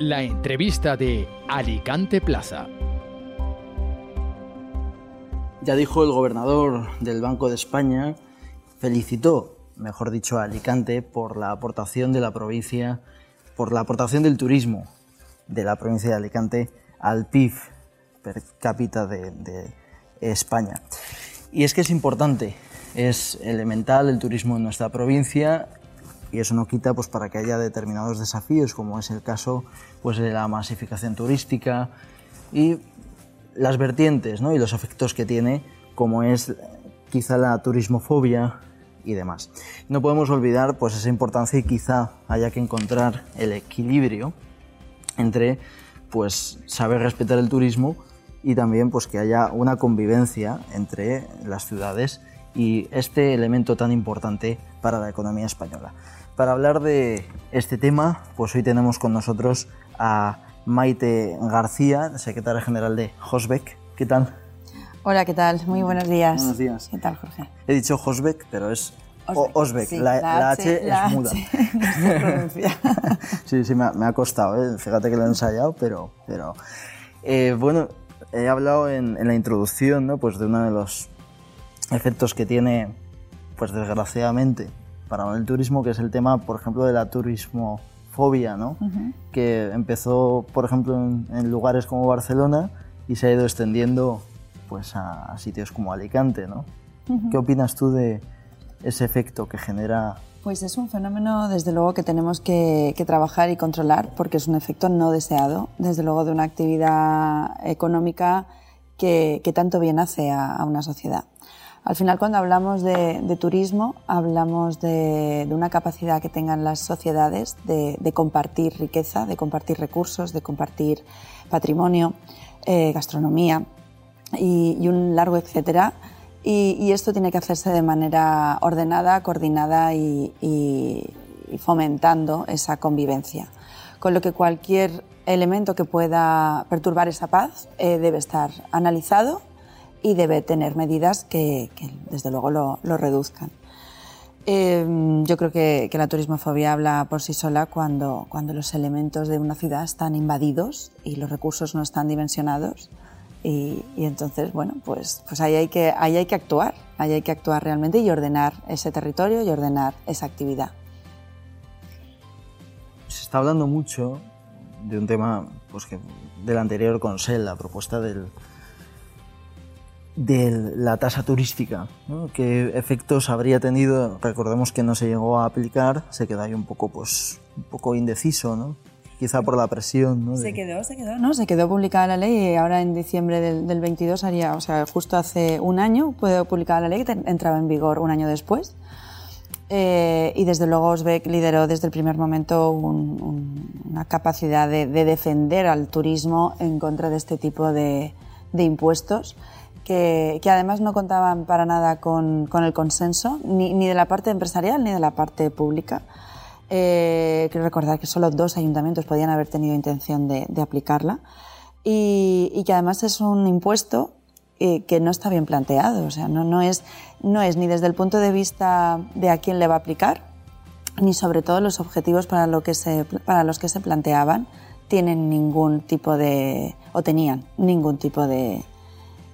La entrevista de Alicante Plaza. Ya dijo el gobernador del Banco de España, felicitó, mejor dicho, a Alicante por la aportación de la provincia, por la aportación del turismo de la provincia de Alicante al PIB per cápita de, de España. Y es que es importante, es elemental el turismo en nuestra provincia y eso no quita pues, para que haya determinados desafíos, como es el caso pues, de la masificación turística y las vertientes ¿no? y los efectos que tiene, como es quizá la turismofobia y demás. No podemos olvidar pues, esa importancia y quizá haya que encontrar el equilibrio entre pues, saber respetar el turismo y también pues, que haya una convivencia entre las ciudades y este elemento tan importante para la economía española. Para hablar de este tema, pues hoy tenemos con nosotros a Maite García, secretaria general de Hosbeck. ¿Qué tal? Hola, ¿qué tal? Muy buenos días. Buenos días. ¿Qué tal, Jorge? He dicho Hosbeck, pero es Osbeck, Osbeck. sí, la, la la H, H, la es muda. H se pronuncia. sí, sí, me ha, me ha costado. ¿eh? Fíjate que lo he ensayado, pero... pero eh, bueno, he hablado en, en la introducción ¿no? pues de uno de los efectos que tiene, pues desgraciadamente, para el turismo, que es el tema, por ejemplo, de la turismofobia, ¿no? que empezó, por ejemplo, en, en lugares como Barcelona y se ha ido extendiendo pues, a, a sitios como Alicante. ¿no? ¿Qué opinas tú de ese efecto que genera Pues es un fenómeno, desde luego, que tenemos que, que trabajar y controlar porque es un efecto no deseado, desde luego, de una actividad económica que, que tanto bien hace a, a una sociedad. Al final, cuando hablamos de, de turismo, hablamos de, de, una capacidad que tengan las sociedades de, de, compartir riqueza, de compartir recursos, de compartir patrimonio, eh, gastronomía y, un largo etcétera. Y, esto tiene que hacerse de manera ordenada, coordinada y, y fomentando esa convivencia. Con lo que cualquier elemento que pueda perturbar esa paz eh, debe estar analizado y debe tener medidas que, que desde luego lo, lo reduzcan. Eh, yo creo que, que, la turismofobia habla por sí sola cuando, cuando los elementos de una ciudad están invadidos y los recursos no están dimensionados. Y, y, entonces, bueno, pues, pues ahí, hay que, ahí hay que actuar, ahí hay que actuar realmente y ordenar ese territorio y ordenar esa actividad. Se está hablando mucho de un tema pues, que, del anterior Consell, la propuesta del, de la tasa turística, ¿no? qué efectos habría tenido, recordemos que no se llegó a aplicar, se quedó ahí un poco, pues, un poco indeciso, ¿no? quizá por la presión. ¿no? Se quedó, se quedó, ¿no? Se quedó publicada la ley y ahora en diciembre del, del 22 haría, o sea, justo hace un año puede publicar la ley que entraba en vigor un año después. Eh, y desde luego Osbeck lideró desde el primer momento un, un, una capacidad de, de, defender al turismo en contra de este tipo de, de impuestos que, que, además no contaban para nada con, con el consenso ni, ni, de la parte empresarial ni de la parte pública. Eh, recordar que solo dos ayuntamientos podían haber tenido intención de, de aplicarla y, y, que además es un impuesto eh, que no está bien planteado, o sea, no, no, es, no es ni desde el punto de vista de a quién le va a aplicar, ni sobre todo los objetivos para, lo que se, para los que se planteaban tienen ningún tipo de, o tenían ningún tipo de,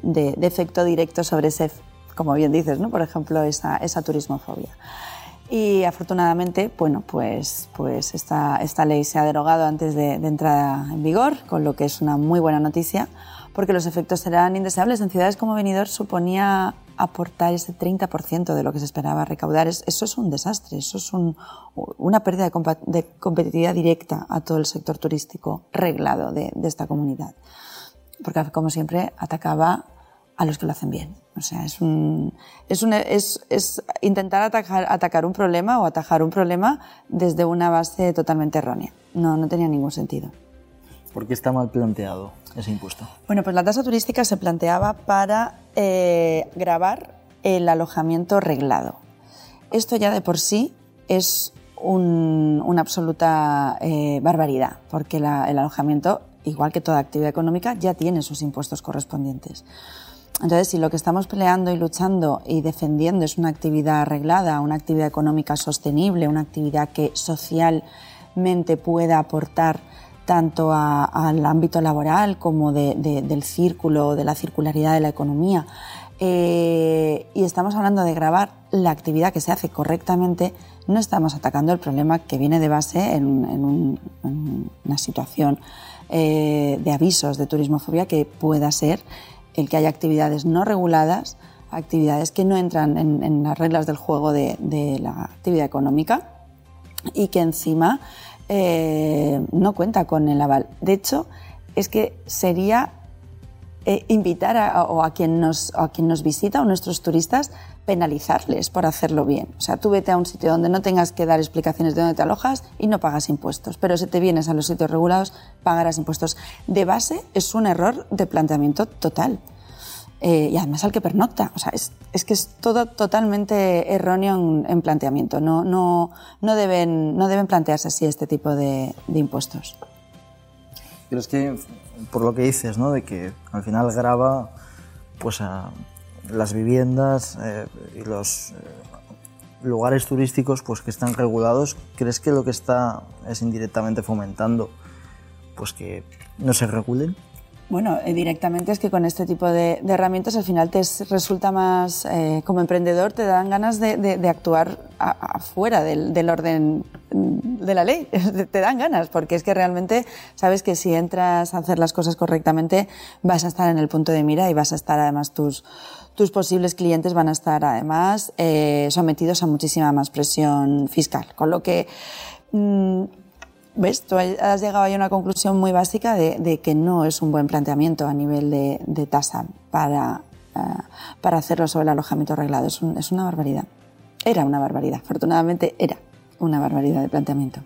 de, de, efecto directo sobre ese, como bien dices, ¿no? por ejemplo, esa, esa turismofobia. Y afortunadamente, bueno, pues, pues esta, esta ley se ha derogado antes de, entrar en vigor, con lo que es una muy buena noticia, porque los efectos serán indeseables. En ciudades como Benidorm suponía aportar ese 30% de lo que se esperaba recaudar. Eso es un desastre, eso es un, una pérdida de, comp de, competitividad directa a todo el sector turístico reglado de esta comunidad. Porque, como siempre, atacaba a los que lo hacen bien. O sea, es, un, es, un, es, es intentar atacar, atacar un problema o atajar un problema desde una base totalmente errónea. No, no tenía ningún sentido. ¿Por qué está mal planteado ese impuesto? Bueno, pues la tasa turística se planteaba para eh, grabar el alojamiento reglado. Esto ya de por sí es un, una absoluta eh, barbaridad, porque la, el alojamiento, igual que toda actividad económica, ya tiene sus impuestos correspondientes. Entonces, si lo que estamos peleando y luchando y defendiendo es una actividad arreglada, una actividad económica sostenible, una actividad que socialmente pueda aportar tanto al ámbito laboral como del círculo, de la circularidad de la economía. Eh, y estamos hablando de grabar la actividad que se hace correctamente, no estamos atacando el problema que viene de base en, una situación eh, de avisos de turismofobia que pueda ser el que haya actividades no reguladas, actividades que no entran en, las reglas del juego de, la actividad económica y que encima eh, no cuenta con el aval. De hecho, es que sería eh, invitar a, quien, nos, a quien nos visita o nuestros turistas penalizarles por hacerlo bien. O sea, tú vete a un sitio donde no tengas que dar explicaciones de dónde te alojas y no pagas impuestos. Pero si te vienes a los sitios regulados, pagarás impuestos. De base es un error de planteamiento total. Eh, y además al que pernocta. O sea, es, es que es todo totalmente erróneo en, planteamiento. No, no, no, deben, no deben plantearse así este tipo de, de impuestos. Pero es que, por lo que dices, ¿no? De que al final graba pues las viviendas eh, y los eh, lugares turísticos pues que están regulados, ¿crees que lo que está es indirectamente fomentando pues que no se regulen? Bueno, eh, directamente es que con este tipo de, herramientas al final te resulta más, eh, como emprendedor, te dan ganas de, actuar afuera del, orden de la ley. te dan ganas, porque es que realmente sabes que si entras a hacer las cosas correctamente vas a estar en el punto de mira y vas a estar además tus, tus posibles clientes van a estar además eh, sometidos a muchísima más presión fiscal. Con lo que mm, ¿Ves? Tú has llegado a una conclusión muy básica de, que no es un buen planteamiento a nivel de, tasa para, eh, para hacerlo sobre el alojamiento arreglado. Es, es, una barbaridad. Era una barbaridad. Afortunadamente era una barbaridad de planteamiento.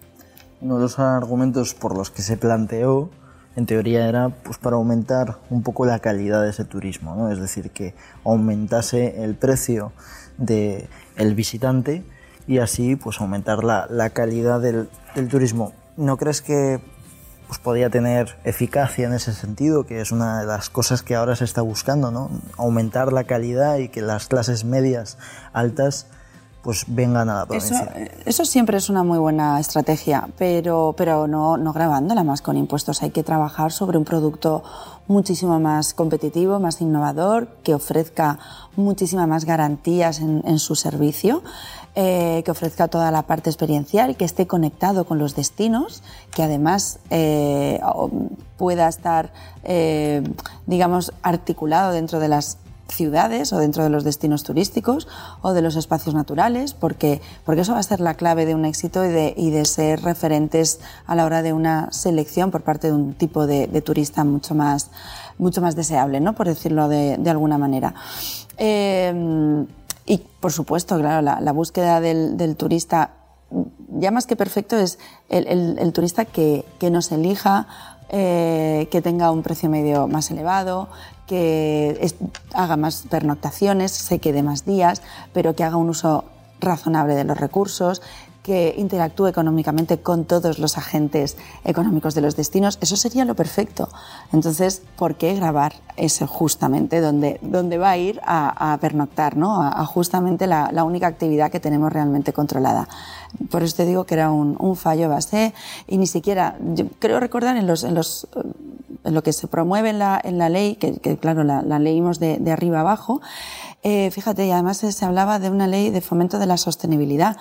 Uno de los argumentos por los que se planteó, en teoría, era pues, para aumentar un poco la calidad de ese turismo. ¿no? Es decir, que aumentase el precio del el visitante y así pues aumentar la, la calidad del turismo ¿No crees que pues, podría tener eficacia en ese sentido, que es una de las cosas que ahora se está buscando, ¿no? Aumentar la calidad y que las clases medias altas pues vengan a la provincia. Eso, siempre es una muy buena estrategia, pero, pero no, no grabándola más con impuestos. Hay que trabajar sobre un producto muchísimo más competitivo, más innovador, que ofrezca muchísimas más garantías en, en su servicio eh, que ofrezca toda la parte experiencial, que esté conectado con los destinos, que además eh, pueda estar, eh, digamos, articulado dentro de las ciudades o dentro de los destinos turísticos o de los espacios naturales, porque, porque eso va a ser la clave de un éxito y de, y de ser referentes a la hora de una selección por parte de un tipo de, turista mucho más, mucho más deseable, ¿no? por decirlo de, alguna manera. Y, por supuesto, claro, la, búsqueda del, turista, ya más que perfecto, es el, turista que, nos elija, eh, que tenga un precio medio más elevado, que haga más pernoctaciones, se quede más días, pero que haga un uso razonable de los recursos, que interactúe económicamente con todos los agentes económicos de los destinos, eso sería lo perfecto. Entonces, ¿por qué grabar ese justamente donde, donde va a ir a, pernoctar, ¿no? a, justamente la, única actividad que tenemos realmente controlada? Por eso te digo que era un, fallo base y ni siquiera, yo creo recordar en, los, en, los, en lo que se promueve en la, en la ley, que, claro, la, leímos de, de, arriba abajo, eh, fíjate, y además se hablaba de una ley de fomento de la sostenibilidad.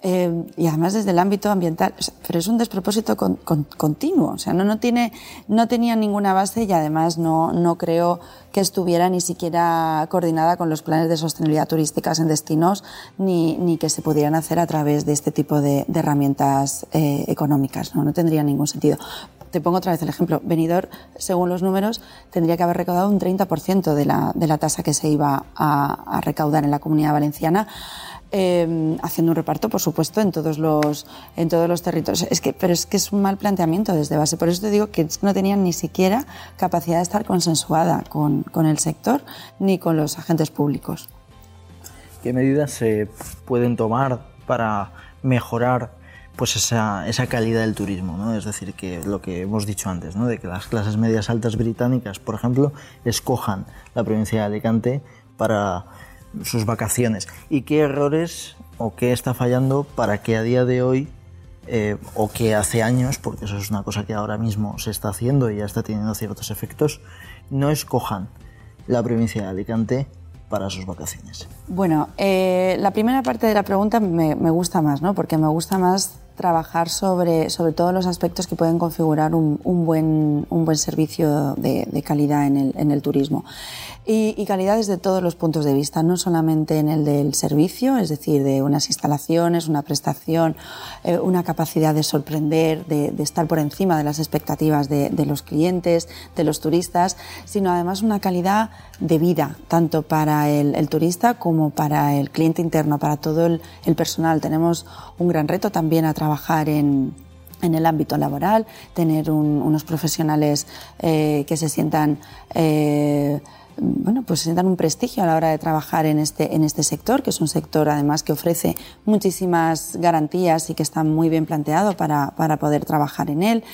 Eh, y además desde el ámbito ambiental, pero es un despropósito continuo, o sea, no, no, tiene, no tenía ninguna base y además no, no creo que estuviera ni siquiera coordinada con los planes de sostenibilidad turísticas en destinos ni, ni que se pudieran hacer a través de este tipo de, herramientas eh, económicas, ¿no? no tendría ningún sentido. Te pongo otra vez el ejemplo. Venidor, según los números, tendría que haber recaudado un 30% de la, de la tasa que se iba a, recaudar en la comunidad valenciana eh, haciendo un reparto, por supuesto, en todos los, en todos los territorios. Es que, pero es que es un mal planteamiento desde base. Por eso te digo que no tenían ni siquiera capacidad de estar consensuada con, con el sector ni con los agentes públicos. ¿Qué medidas se pueden tomar para mejorar pues esa, esa, calidad del turismo, ¿no? Es decir, que lo que hemos dicho antes, ¿no? De que las clases medias altas británicas, por ejemplo, escojan la provincia de Alicante para sus vacaciones y qué errores o qué está fallando para que a día de hoy eh, o que hace años, porque eso es una cosa que ahora mismo se está haciendo y ya está teniendo ciertos efectos, no escojan la provincia de Alicante para sus vacaciones? Bueno, eh, la primera parte de la pregunta me, me, gusta más, ¿no? Porque me gusta más trabajar sobre, sobre todos los aspectos que pueden configurar un, un buen, un buen servicio de, de calidad en el, en el turismo. Y, y, calidad desde todos los puntos de vista, no solamente en el del servicio, es decir, de unas instalaciones, una prestación, eh, una capacidad de sorprender, de, de, estar por encima de las expectativas de, de, los clientes, de los turistas, sino además una calidad de vida, tanto para el, turista como para el cliente interno, para todo el, el personal. Tenemos un gran reto también a trabajar en, en el ámbito laboral, tener un, unos profesionales eh, que se sientan eh, bueno, pues sientan un prestigio a la hora de trabajar en este, en este sector, que es un sector además que ofrece muchísimas garantías y que está muy bien planteado para, para poder trabajar en él,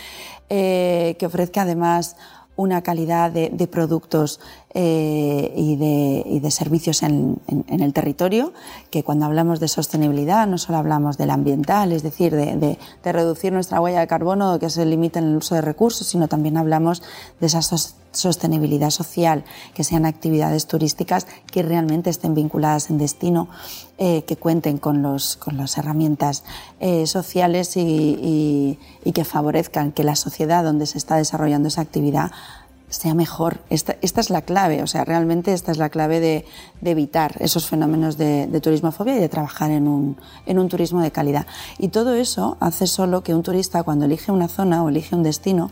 eh, que ofrezca además una calidad de, productos eh, y, de, y, de, servicios en, en, el territorio, que cuando hablamos de sostenibilidad no solo hablamos del ambiental, es decir, de, de, reducir nuestra huella de carbono, que se limite en el uso de recursos, sino también hablamos de esa sostenibilidad social, que sean actividades turísticas que realmente estén vinculadas en destino, eh, que cuenten con, los, con las herramientas eh, sociales y, y, y que favorezcan que la sociedad donde se está desarrollando esa actividad sea mejor. Esta, esta, es la clave, o sea, realmente esta es la clave de, de evitar esos fenómenos de, de, turismofobia y de trabajar en un, en un turismo de calidad. Y todo eso hace solo que un turista, cuando elige una zona o elige un destino,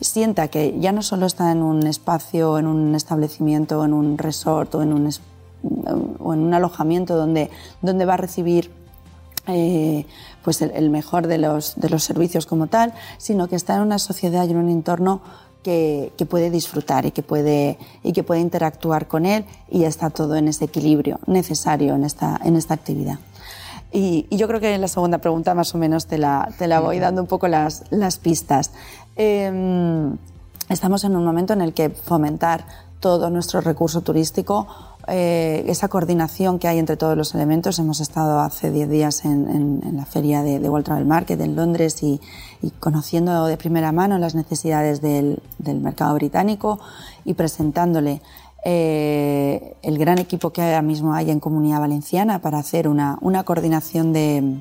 sienta que ya no solo está en un espacio, en un establecimiento, en un resort o en un, o en un alojamiento donde, donde va a recibir eh, pues el, el, mejor de los, de los servicios como tal, sino que está en una sociedad y en un entorno que, que, puede disfrutar y que puede, y que puede interactuar con él y está todo en ese equilibrio necesario en esta, en esta actividad. Y, y, yo creo que en la segunda pregunta más o menos te la, te la voy dando un poco las, las pistas. Eh, estamos en un momento en el que fomentar todo nuestro recurso turístico, eh, esa coordinación que hay entre todos los elementos. Hemos estado hace 10 días en, en, en, la feria de, de, World Travel Market en Londres y, y, conociendo de primera mano las necesidades del, del mercado británico y presentándole eh, el gran equipo que ahora mismo hay en Comunidad Valenciana para hacer una, una coordinación de,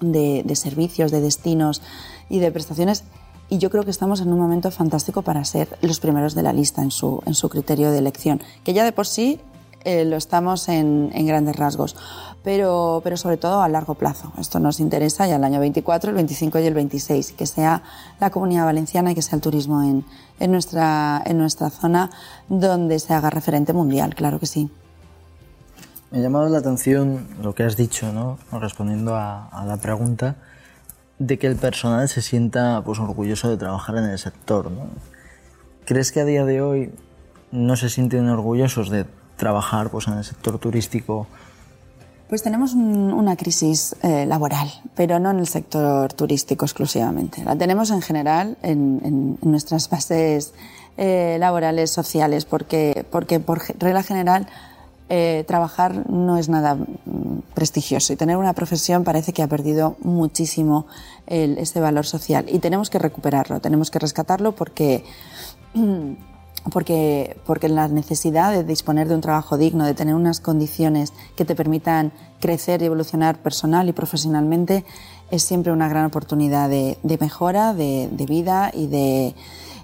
de, de servicios, de destinos y de prestaciones y yo creo que estamos en un momento fantástico para ser los primeros de la lista en su, en su criterio de elección, que ya de por sí eh, lo estamos en, en, grandes rasgos, pero, pero sobre todo a largo plazo. Esto nos interesa ya el año 24, el 25 y el 26, que sea la comunidad valenciana y que sea el turismo en, en, nuestra, en nuestra zona donde se haga referente mundial, claro que sí. Me ha llamado la atención lo que has dicho, ¿no? respondiendo a, a la pregunta de que el personal se sienta pues, orgulloso de trabajar en el sector. ¿no? ¿Crees que a día de hoy no se sienten orgullosos de trabajar pues, en el sector turístico? Pues tenemos un, una crisis eh, laboral, pero no en el sector turístico exclusivamente. La tenemos en general en, nuestras bases eh, laborales, sociales, porque, porque por regla general eh, trabajar no es nada mm, prestigioso y tener una profesión parece que ha perdido muchísimo ese valor social y tenemos que recuperarlo, tenemos que rescatarlo porque, porque, porque la necesidad de disponer de un trabajo digno, de tener unas condiciones que te permitan crecer y evolucionar personal y profesionalmente es siempre una gran oportunidad de, de mejora, de, de, vida y de,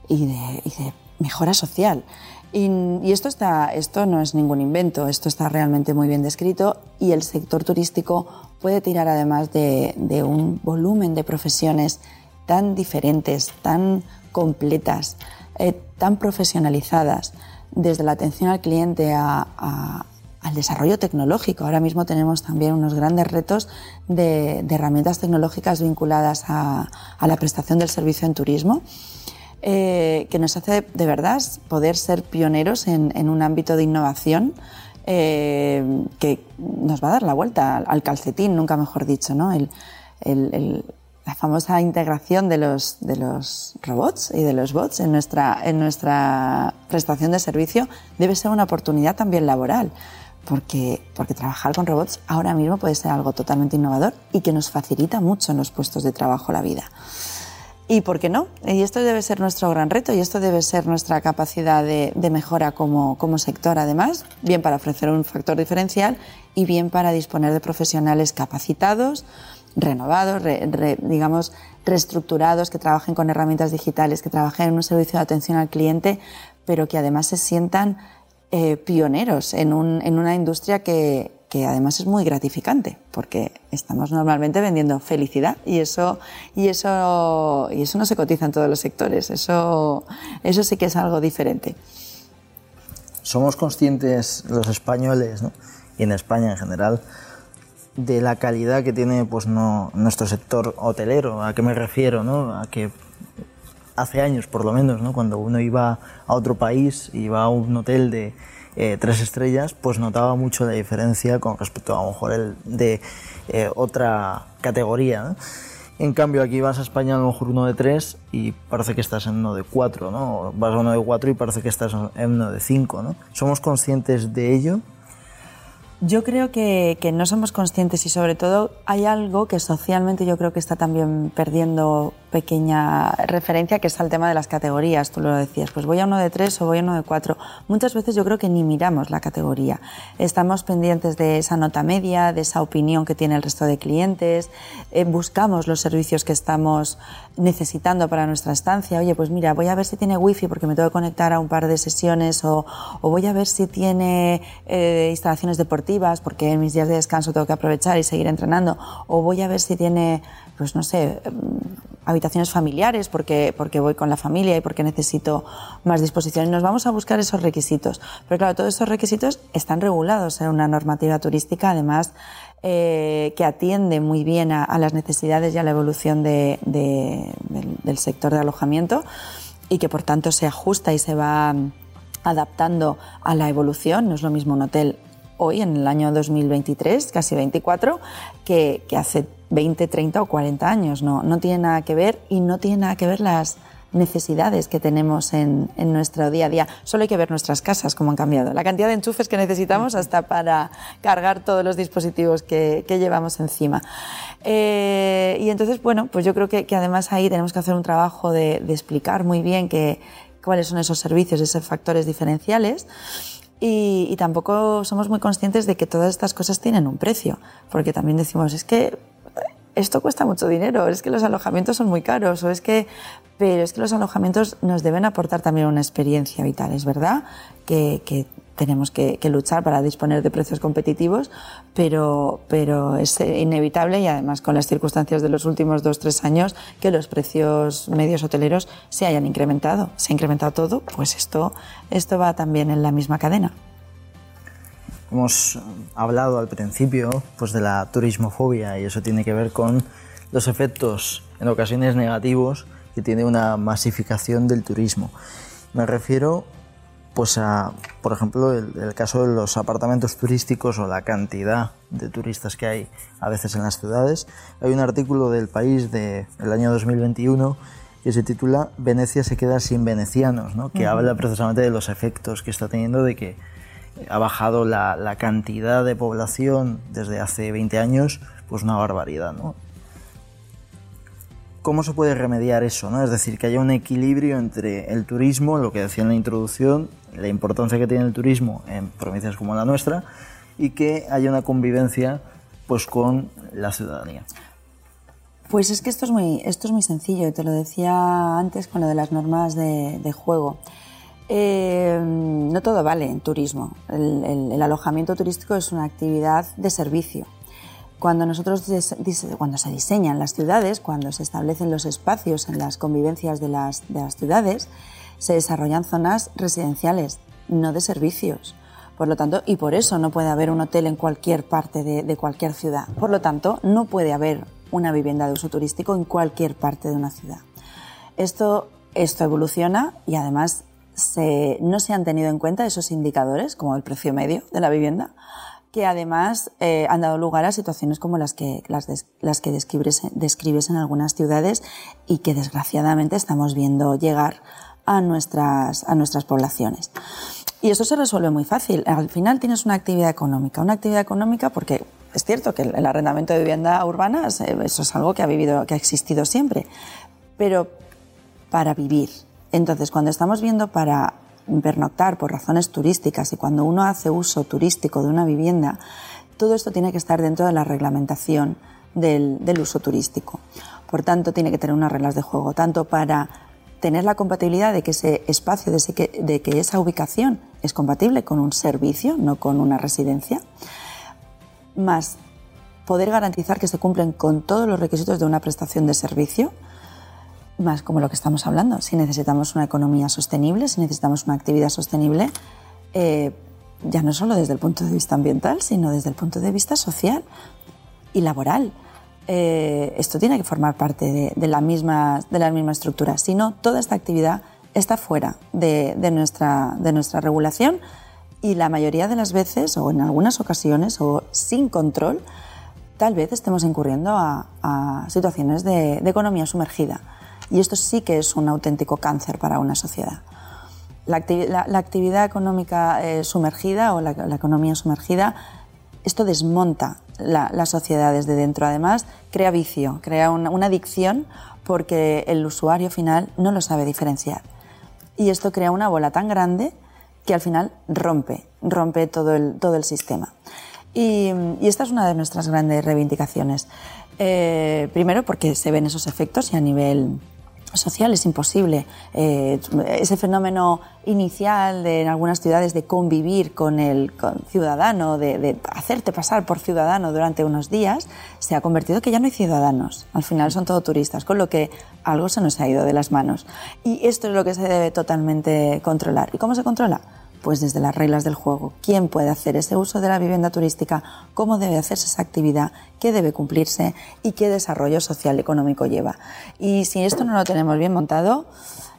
y de, y de mejora social. Y, y, esto, está, esto no es ningún invento, esto está realmente muy bien descrito y el sector turístico puede tirar además de, de un volumen de profesiones tan diferentes, tan completas, eh, tan profesionalizadas, desde la atención al cliente a, al desarrollo tecnológico. Ahora mismo tenemos también unos grandes retos de, herramientas tecnológicas vinculadas a, a la prestación del servicio en turismo eh, que nos hace de verdad poder ser pioneros en, un ámbito de innovación eh, que nos va a dar la vuelta al, al calcetín, nunca mejor dicho, ¿no? El, el, la famosa integración de los, de los robots y de los bots en nuestra, en nuestra prestación de servicio debe ser una oportunidad también laboral porque, porque trabajar con robots ahora mismo puede ser algo totalmente innovador y que nos facilita mucho en los puestos de trabajo la vida. ¿Y por qué no? Y esto debe ser nuestro gran reto y esto debe ser nuestra capacidad de, mejora como, como, sector, además, bien para ofrecer un factor diferencial y bien para disponer de profesionales capacitados, renovados, digamos, reestructurados, que trabajen con herramientas digitales, que trabajen en un servicio de atención al cliente, pero que además se sientan eh, pioneros en, un, en una industria que, que además es muy gratificante porque estamos normalmente vendiendo felicidad y eso y eso y eso no se cotiza en todos los sectores eso eso sí que es algo diferente. Somos conscientes los españoles y en España en general de la calidad que tiene pues no nuestro sector hotelero a qué me refiero no a que hace años por lo menos no cuando uno iba a otro país iba a un hotel de eh, tres estrellas, pues notaba mucho la diferencia con respecto a, lo mejor el de eh, otra categoría. En cambio, aquí vas a España a lo mejor uno de tres y parece que estás en uno de cuatro, ¿no? Vas a uno de cuatro y parece que estás en uno de cinco, ¿no? ¿Somos conscientes de ello? Yo creo que, que, no somos conscientes y sobre todo hay algo que socialmente yo creo que está también perdiendo pequeña referencia, que es al tema de las categorías. Tú lo decías, pues voy a uno de tres o voy a uno de cuatro. Muchas veces yo creo que ni miramos la categoría. Estamos pendientes de esa nota media, de esa opinión que tiene el resto de clientes, eh, buscamos los servicios que estamos necesitando para nuestra estancia. Oye, pues mira, voy a ver si tiene wifi porque me tengo que conectar a un par de sesiones o, voy a ver si tiene eh, instalaciones deportivas porque en mis días de descanso tengo que aprovechar y seguir entrenando o voy a ver si tiene, pues no sé, habitaciones familiares porque, porque voy con la familia y porque necesito más disposición. Y nos vamos a buscar esos requisitos. Pero claro, todos esos requisitos están regulados en una normativa turística, además, eh, que atiende muy bien a, las necesidades y a la evolución de, del, sector de alojamiento y que por tanto se ajusta y se va adaptando a la evolución. No es lo mismo un hotel hoy, en el año 2023, casi 24, que, que hace 20, 30 o 40 años. No, no tiene nada que ver y no tiene nada que ver las necesidades que tenemos en, en, nuestro día a día. Solo hay que ver nuestras casas, cómo han cambiado. La cantidad de enchufes que necesitamos hasta para cargar todos los dispositivos que, que llevamos encima. Eh, y entonces, bueno, pues yo creo que, que, además ahí tenemos que hacer un trabajo de, de explicar muy bien que, cuáles son esos servicios, esos factores diferenciales. Y, y, tampoco somos muy conscientes de que todas estas cosas tienen un precio, porque también decimos, es que esto cuesta mucho dinero, es que los alojamientos son muy caros, o es que, pero es que los alojamientos nos deben aportar también una experiencia vital, es verdad que, tenemos que, que, luchar para disponer de precios competitivos, pero, pero es inevitable y además con las circunstancias de los últimos dos, tres años que los precios medios hoteleros se hayan incrementado. Se ha incrementado todo, pues esto, esto va también en la misma cadena. Hemos hablado al principio pues, de la turismofobia y eso tiene que ver con los efectos en ocasiones negativos que tiene una masificación del turismo. Me refiero pues a, por ejemplo, el, caso de los apartamentos turísticos o la cantidad de turistas que hay a veces en las ciudades. Hay un artículo del país del año 2021 que se titula Venecia se queda sin venecianos, ¿no? que habla precisamente de los efectos que está teniendo de que ha bajado la, la, cantidad de población desde hace 20 años, pues una barbaridad, ¿no? ¿Cómo se puede remediar eso? ¿no? Es decir, que haya un equilibrio entre el turismo, lo que decía en la introducción, la importancia que tiene el turismo en provincias como la nuestra, y que haya una convivencia pues, con la ciudadanía. Pues es que esto es muy, esto es muy sencillo, te lo decía antes con lo de las normas de, de juego. Eh, no todo vale en turismo. El, alojamiento turístico es una actividad de servicio. Cuando nosotros cuando se diseñan las ciudades, cuando se establecen los espacios en las convivencias de las, de las ciudades, se desarrollan zonas residenciales, no de servicios. Por lo tanto, y por eso no puede haber un hotel en cualquier parte de, de cualquier ciudad. Por lo tanto, no puede haber una vivienda de uso turístico en cualquier parte de una ciudad. Esto, esto evoluciona y además no se han tenido en cuenta esos indicadores, como el precio medio de la vivienda, que además eh, han dado lugar a situaciones como las que, describes, en algunas ciudades y que desgraciadamente estamos viendo llegar a nuestras, a nuestras poblaciones. Y eso se resuelve muy fácil. Al final tienes una actividad económica. Una actividad económica porque es cierto que el arrendamiento de vivienda urbana, eso es algo que ha, vivido, que ha existido siempre. Pero para vivir. Entonces, cuando estamos viendo para pernoctar por razones turísticas y cuando uno hace uso turístico de una vivienda, todo esto tiene que estar dentro de la reglamentación del, uso turístico. Por tanto, tiene que tener unas reglas de juego, tanto para tener la compatibilidad de que ese espacio, de, que, de que esa ubicación es compatible con un servicio, no con una residencia, más poder garantizar que se cumplen con todos los requisitos de una prestación de servicio, más como lo que estamos hablando. Si necesitamos una economía sostenible, si necesitamos una actividad sostenible, eh, ya no solo desde el punto de vista ambiental, sino desde el punto de vista social y laboral. Eh, esto tiene que formar parte de, la misma, de la misma estructura. Si no, toda esta actividad está fuera de, nuestra, de nuestra regulación y la mayoría de las veces, o en algunas ocasiones, o sin control, tal vez estemos incurriendo a, situaciones de economía sumergida. Y esto sí que es un auténtico cáncer para una sociedad. La, actividad económica eh, sumergida o la, economía sumergida, esto desmonta la, sociedad desde dentro. Además, crea vicio, crea una, adicción porque el usuario final no lo sabe diferenciar. Y esto crea una bola tan grande que al final rompe, rompe todo el, todo el sistema. Y, esta es una de nuestras grandes reivindicaciones. Eh, primero porque se ven esos efectos y a nivel social es imposible. Eh, ese fenómeno inicial de, en algunas ciudades de convivir con el ciudadano, de, hacerte pasar por ciudadano durante unos días, se ha convertido que ya no hay ciudadanos. Al final son todo turistas, con lo que algo se nos ha ido de las manos. Y esto es lo que se debe totalmente controlar. ¿Y cómo se controla? Pues desde las reglas del juego. ¿Quién puede hacer ese uso de la vivienda turística? ¿Cómo debe hacerse esa actividad? ¿Qué debe cumplirse? ¿Y qué desarrollo social y económico lleva? Y si esto no lo tenemos bien montado,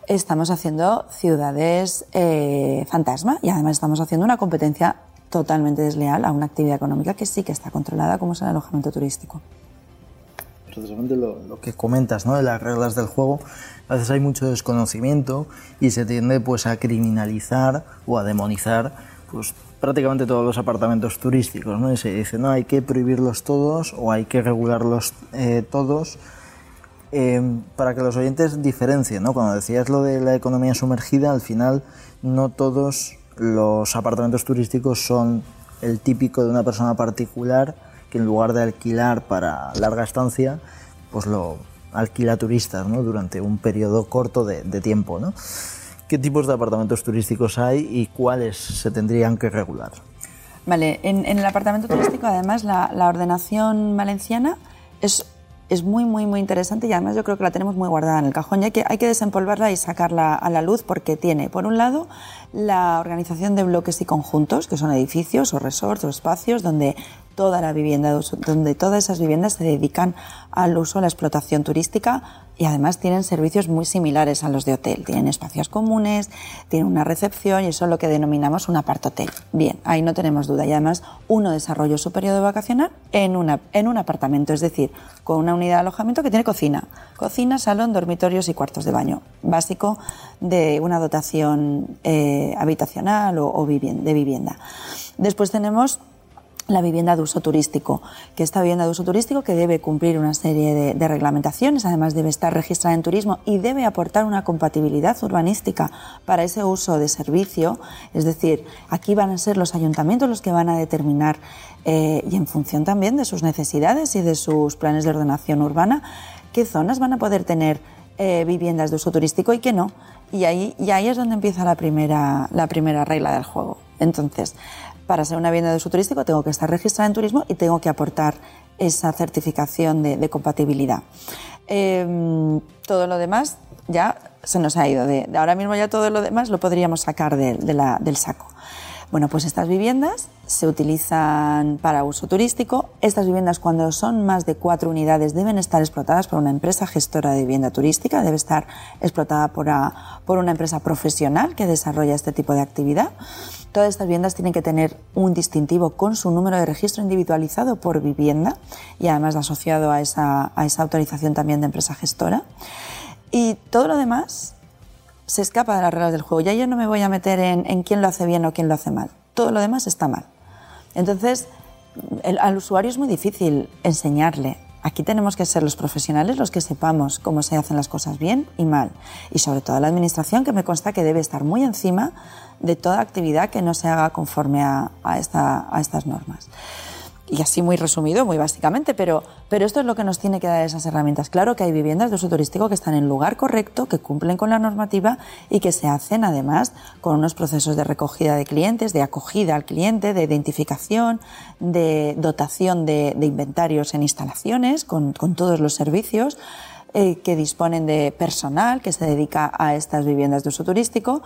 estamos haciendo ciudades eh, fantasma y además estamos haciendo una competencia totalmente desleal a una actividad económica que sí que está controlada como es el alojamiento turístico precisamente lo, que comentas, ¿no? De las reglas del juego, a veces hay mucho desconocimiento y se tiende pues a criminalizar o a demonizar pues prácticamente todos los apartamentos turísticos, ¿no? Y se dice, no, hay que prohibirlos todos o hay que regularlos eh, todos eh, para que los oyentes diferencien, ¿no? Cuando decías lo de la economía sumergida, al final no todos los apartamentos turísticos son el típico de una persona particular que en lugar de alquilar para larga estancia, pues lo alquila a turistas ¿no? durante un periodo corto de, tiempo. ¿no? ¿Qué tipos de apartamentos turísticos hay y cuáles se tendrían que regular? Vale, en, el apartamento turístico además la, ordenación valenciana es, es, muy, muy, muy interesante y además yo creo que la tenemos muy guardada en el cajón y hay que, hay que desempolvarla y sacarla a la luz porque tiene, por un lado, la organización de bloques y conjuntos, que son edificios o resorts o espacios donde toda la vivienda, donde todas esas viviendas se dedican al uso, a la explotación turística y además tienen servicios muy similares a los de hotel. Tienen espacios comunes, tienen una recepción y eso es lo que denominamos un apartotel. Bien, ahí no tenemos duda. Y además uno desarrolla su periodo vacacional en, una, en un apartamento, es decir, con una unidad de alojamiento que tiene cocina. Cocina, salón, dormitorios y cuartos de baño. Básico de una dotación eh, habitacional o, o de vivienda. Después tenemos la vivienda de uso turístico, que esta vivienda de uso turístico que debe cumplir una serie de, reglamentaciones, además debe estar registrada en turismo y debe aportar una compatibilidad urbanística para ese uso de servicio, es decir, aquí van a ser los ayuntamientos los que van a determinar eh, y en función también de sus necesidades y de sus planes de ordenación urbana, qué zonas van a poder tener eh, viviendas de uso turístico y qué no. Y ahí, y ahí es donde empieza la primera, la primera regla del juego. Entonces, para ser una vivienda de uso turístico tengo que estar registrada en turismo y tengo que aportar esa certificación de, compatibilidad. Em, todo lo demás ya se nos ha ido. De, ahora mismo ya todo lo demás lo podríamos sacar del saco. Bueno, pues estas viviendas se utilizan para uso turístico. Estas viviendas, cuando son más de cuatro unidades, deben estar explotadas por una empresa gestora de vivienda turística, debe estar explotada por, por una empresa profesional que desarrolla este tipo de actividad. Todas estas viviendas tienen que tener un distintivo con su número de registro individualizado por vivienda y además asociado a esa, a esa autorización también de empresa gestora. Y todo lo demás se escapa de las reglas del juego. Ya yo no me voy a meter en, quién lo hace bien o quién lo hace mal. Todo lo demás está mal. Entonces, al usuario es muy difícil enseñarle. Aquí tenemos que ser los profesionales los que sepamos cómo se hacen las cosas bien y mal. Y sobre todo la administración, que me consta que debe estar muy encima de toda actividad que no se haga conforme a, esta, a estas normas y así muy resumido, muy básicamente, pero, pero esto es lo que nos tiene que dar esas herramientas. Claro que hay viviendas de uso turístico que están en lugar correcto, que cumplen con la normativa y que se hacen además con unos procesos de recogida de clientes, de acogida al cliente, de identificación, de dotación de, inventarios en instalaciones, con, todos los servicios eh, que disponen de personal que se dedica a estas viviendas de uso turístico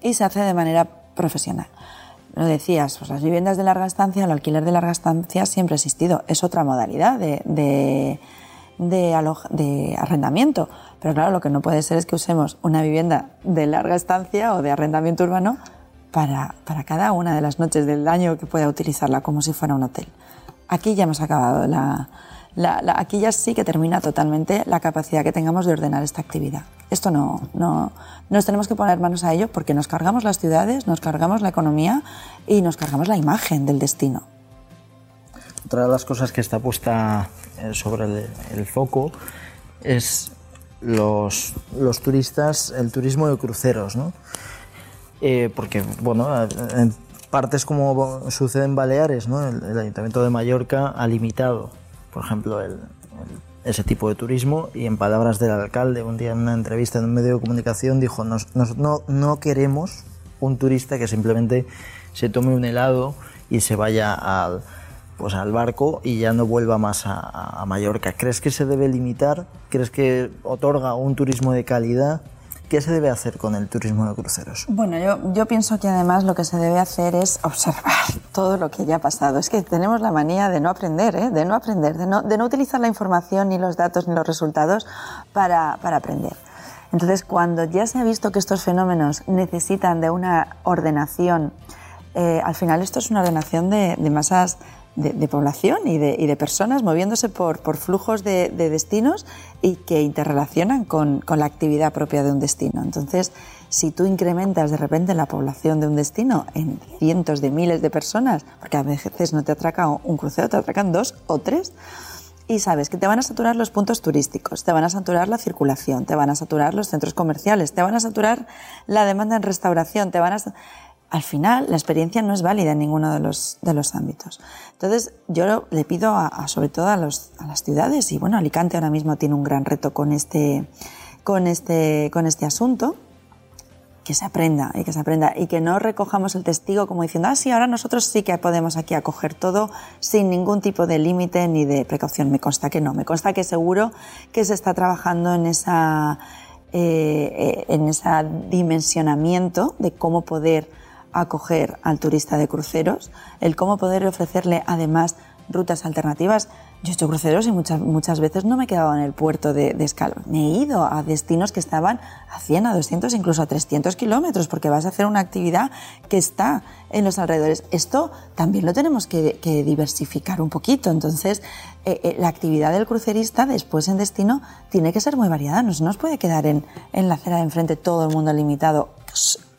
y se hace de manera profesional lo decías, pues las viviendas de larga estancia, el alquiler de larga estancia siempre ha existido. Es otra modalidad de, de, de, arrendamiento. Pero claro, lo que no puede ser es que usemos una vivienda de larga estancia o de arrendamiento urbano para, para cada una de las noches del año que pueda utilizarla como si fuera un hotel. Aquí ya hemos acabado la, aquí ya sí que termina totalmente la capacidad que tengamos de ordenar esta actividad. Esto no, no, nos tenemos que poner manos a ello porque nos cargamos las ciudades, nos cargamos la economía y nos cargamos la imagen del destino. Otra de las cosas que está puesta eh, sobre el, foco es los, los, turistas, el turismo de cruceros, ¿no? Eh, porque, bueno, en partes como sucede en Baleares, ¿no? el Ayuntamiento de Mallorca ha limitado por ejemplo, ese tipo de turismo y en palabras del alcalde, un día en una entrevista en un medio de comunicación dijo, no, no queremos un turista que simplemente se tome un helado y se vaya al, pues al barco y ya no vuelva más a Mallorca. ¿Crees que se debe limitar? ¿Crees que otorga un turismo de calidad? ¿Qué se debe hacer con el turismo de cruceros? Bueno, yo, yo pienso que además lo que se debe hacer es observar todo lo que ya ha pasado. Es que tenemos la manía de no aprender, ¿eh? de no aprender, de no, de no utilizar la información, ni los datos, ni los resultados para, para aprender. Entonces, cuando ya se ha visto que estos fenómenos necesitan de una ordenación, eh, al final esto es una ordenación de, de masas de, población y de, y de, personas moviéndose por, por flujos de, destinos y que interrelacionan con, con, la actividad propia de un destino. Entonces, si tú incrementas de repente la población de un destino en cientos de miles de personas, porque a veces no te atraca un crucero, te atracan dos o tres, y sabes que te van a saturar los puntos turísticos, te van a saturar la circulación, te van a saturar los centros comerciales, te van a saturar la demanda en restauración, te van a al final la experiencia no es válida en ninguno de los, de los ámbitos. Entonces, yo le pido a, sobre todo a, los, a, las ciudades, y bueno, Alicante ahora mismo tiene un gran reto con este, con este, con este asunto, que se aprenda y que se aprenda y que no recojamos el testigo como diciendo, ah, sí, ahora nosotros sí que podemos aquí acoger todo sin ningún tipo de límite ni de precaución. Me consta que no, me consta que seguro que se está trabajando en esa, eh, eh en ese dimensionamiento de cómo poder acoger al turista de cruceros, el cómo poder ofrecerle además rutas alternativas. Yo he hecho cruceros y muchas, muchas veces no me he quedado en el puerto de, de. Me he ido a destinos que estaban a 100, a 200, incluso a 300 kilómetros, porque vas a hacer una actividad que está en los alrededores. Esto también lo tenemos que, diversificar un poquito. Entonces, eh, eh, la actividad del crucerista después en destino tiene que ser muy variada. No se nos puede quedar en, en la acera de enfrente todo el mundo limitado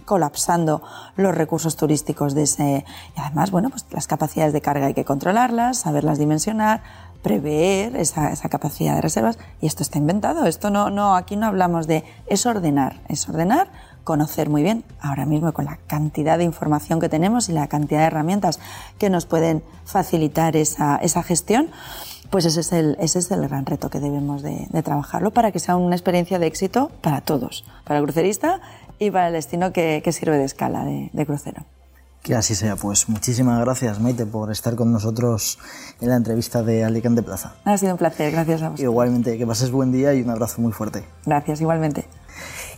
colapsando los recursos turísticos de ese. Y además, bueno, pues las capacidades de carga hay que controlarlas, saberlas dimensionar, prever esa, esa, capacidad de reservas. Y esto está inventado. Esto no, no, aquí no hablamos de. Es ordenar, es ordenar, conocer muy bien. Ahora mismo, con la cantidad de información que tenemos y la cantidad de herramientas que nos pueden facilitar esa, esa gestión pues ese es el, ese es el gran reto que debemos de, de, trabajarlo para que sea una experiencia de éxito para todos, para el crucerista y para el destino que, sirve de escala de, crucero. Que así sea, pues muchísimas gracias Maite por estar con nosotros en la entrevista de Alicante Plaza. Ha sido un placer, gracias a vosotros. Igualmente, que pases buen día y un abrazo muy fuerte. Gracias, igualmente.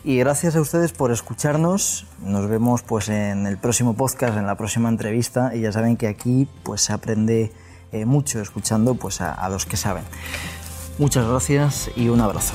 Y gracias a ustedes por escucharnos. Nos vemos pues en el próximo podcast, en la próxima entrevista y ya saben que aquí pues se aprende eh, mucho escuchando pues a los que saben. Muchas gracias y un abrazo.